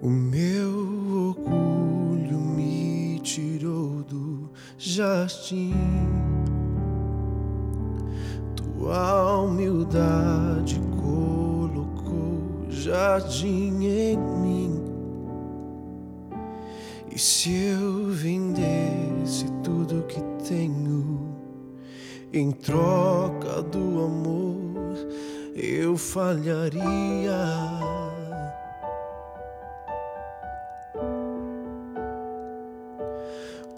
O meu orgulho me tirou do jardim. Tua humildade colocou jardim em mim. E se eu vendesse tudo que tenho em troca do amor, eu falharia.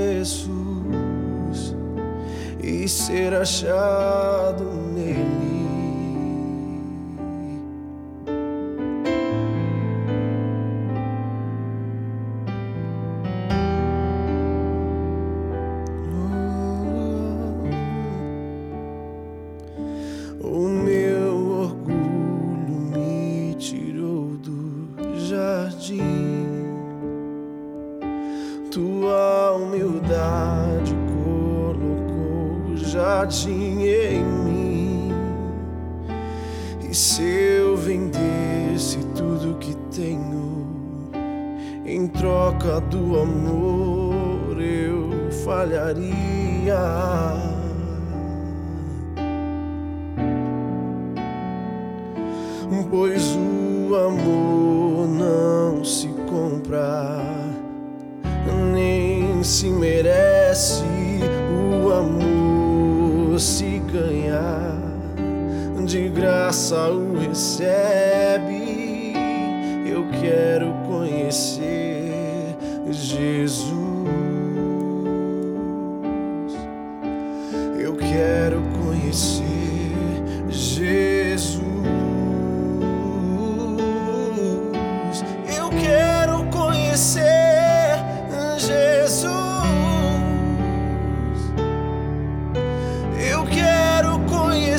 Jesus e ser achado nele. Jardim em mim. E se eu vendesse tudo que tenho em troca do amor, eu falharia. Pois o amor não se compra nem se merece o amor se ganhar de graça o recebe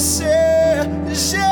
conhecer Jesus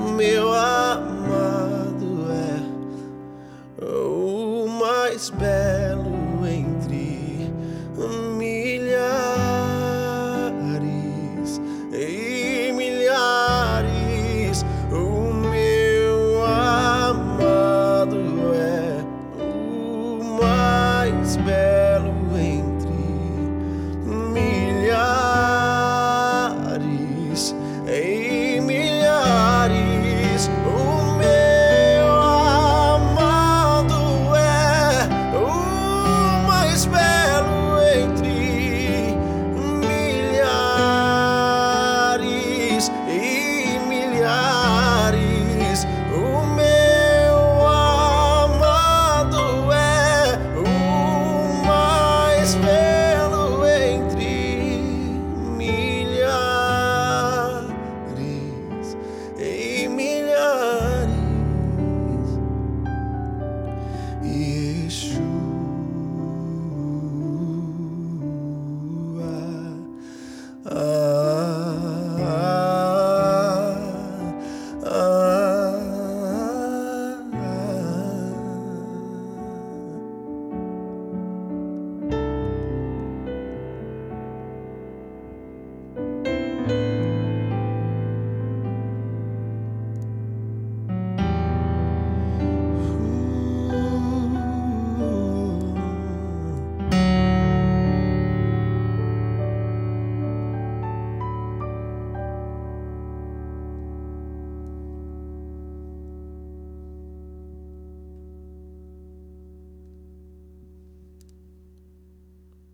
Meu amado é o mais belo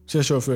شو شوفي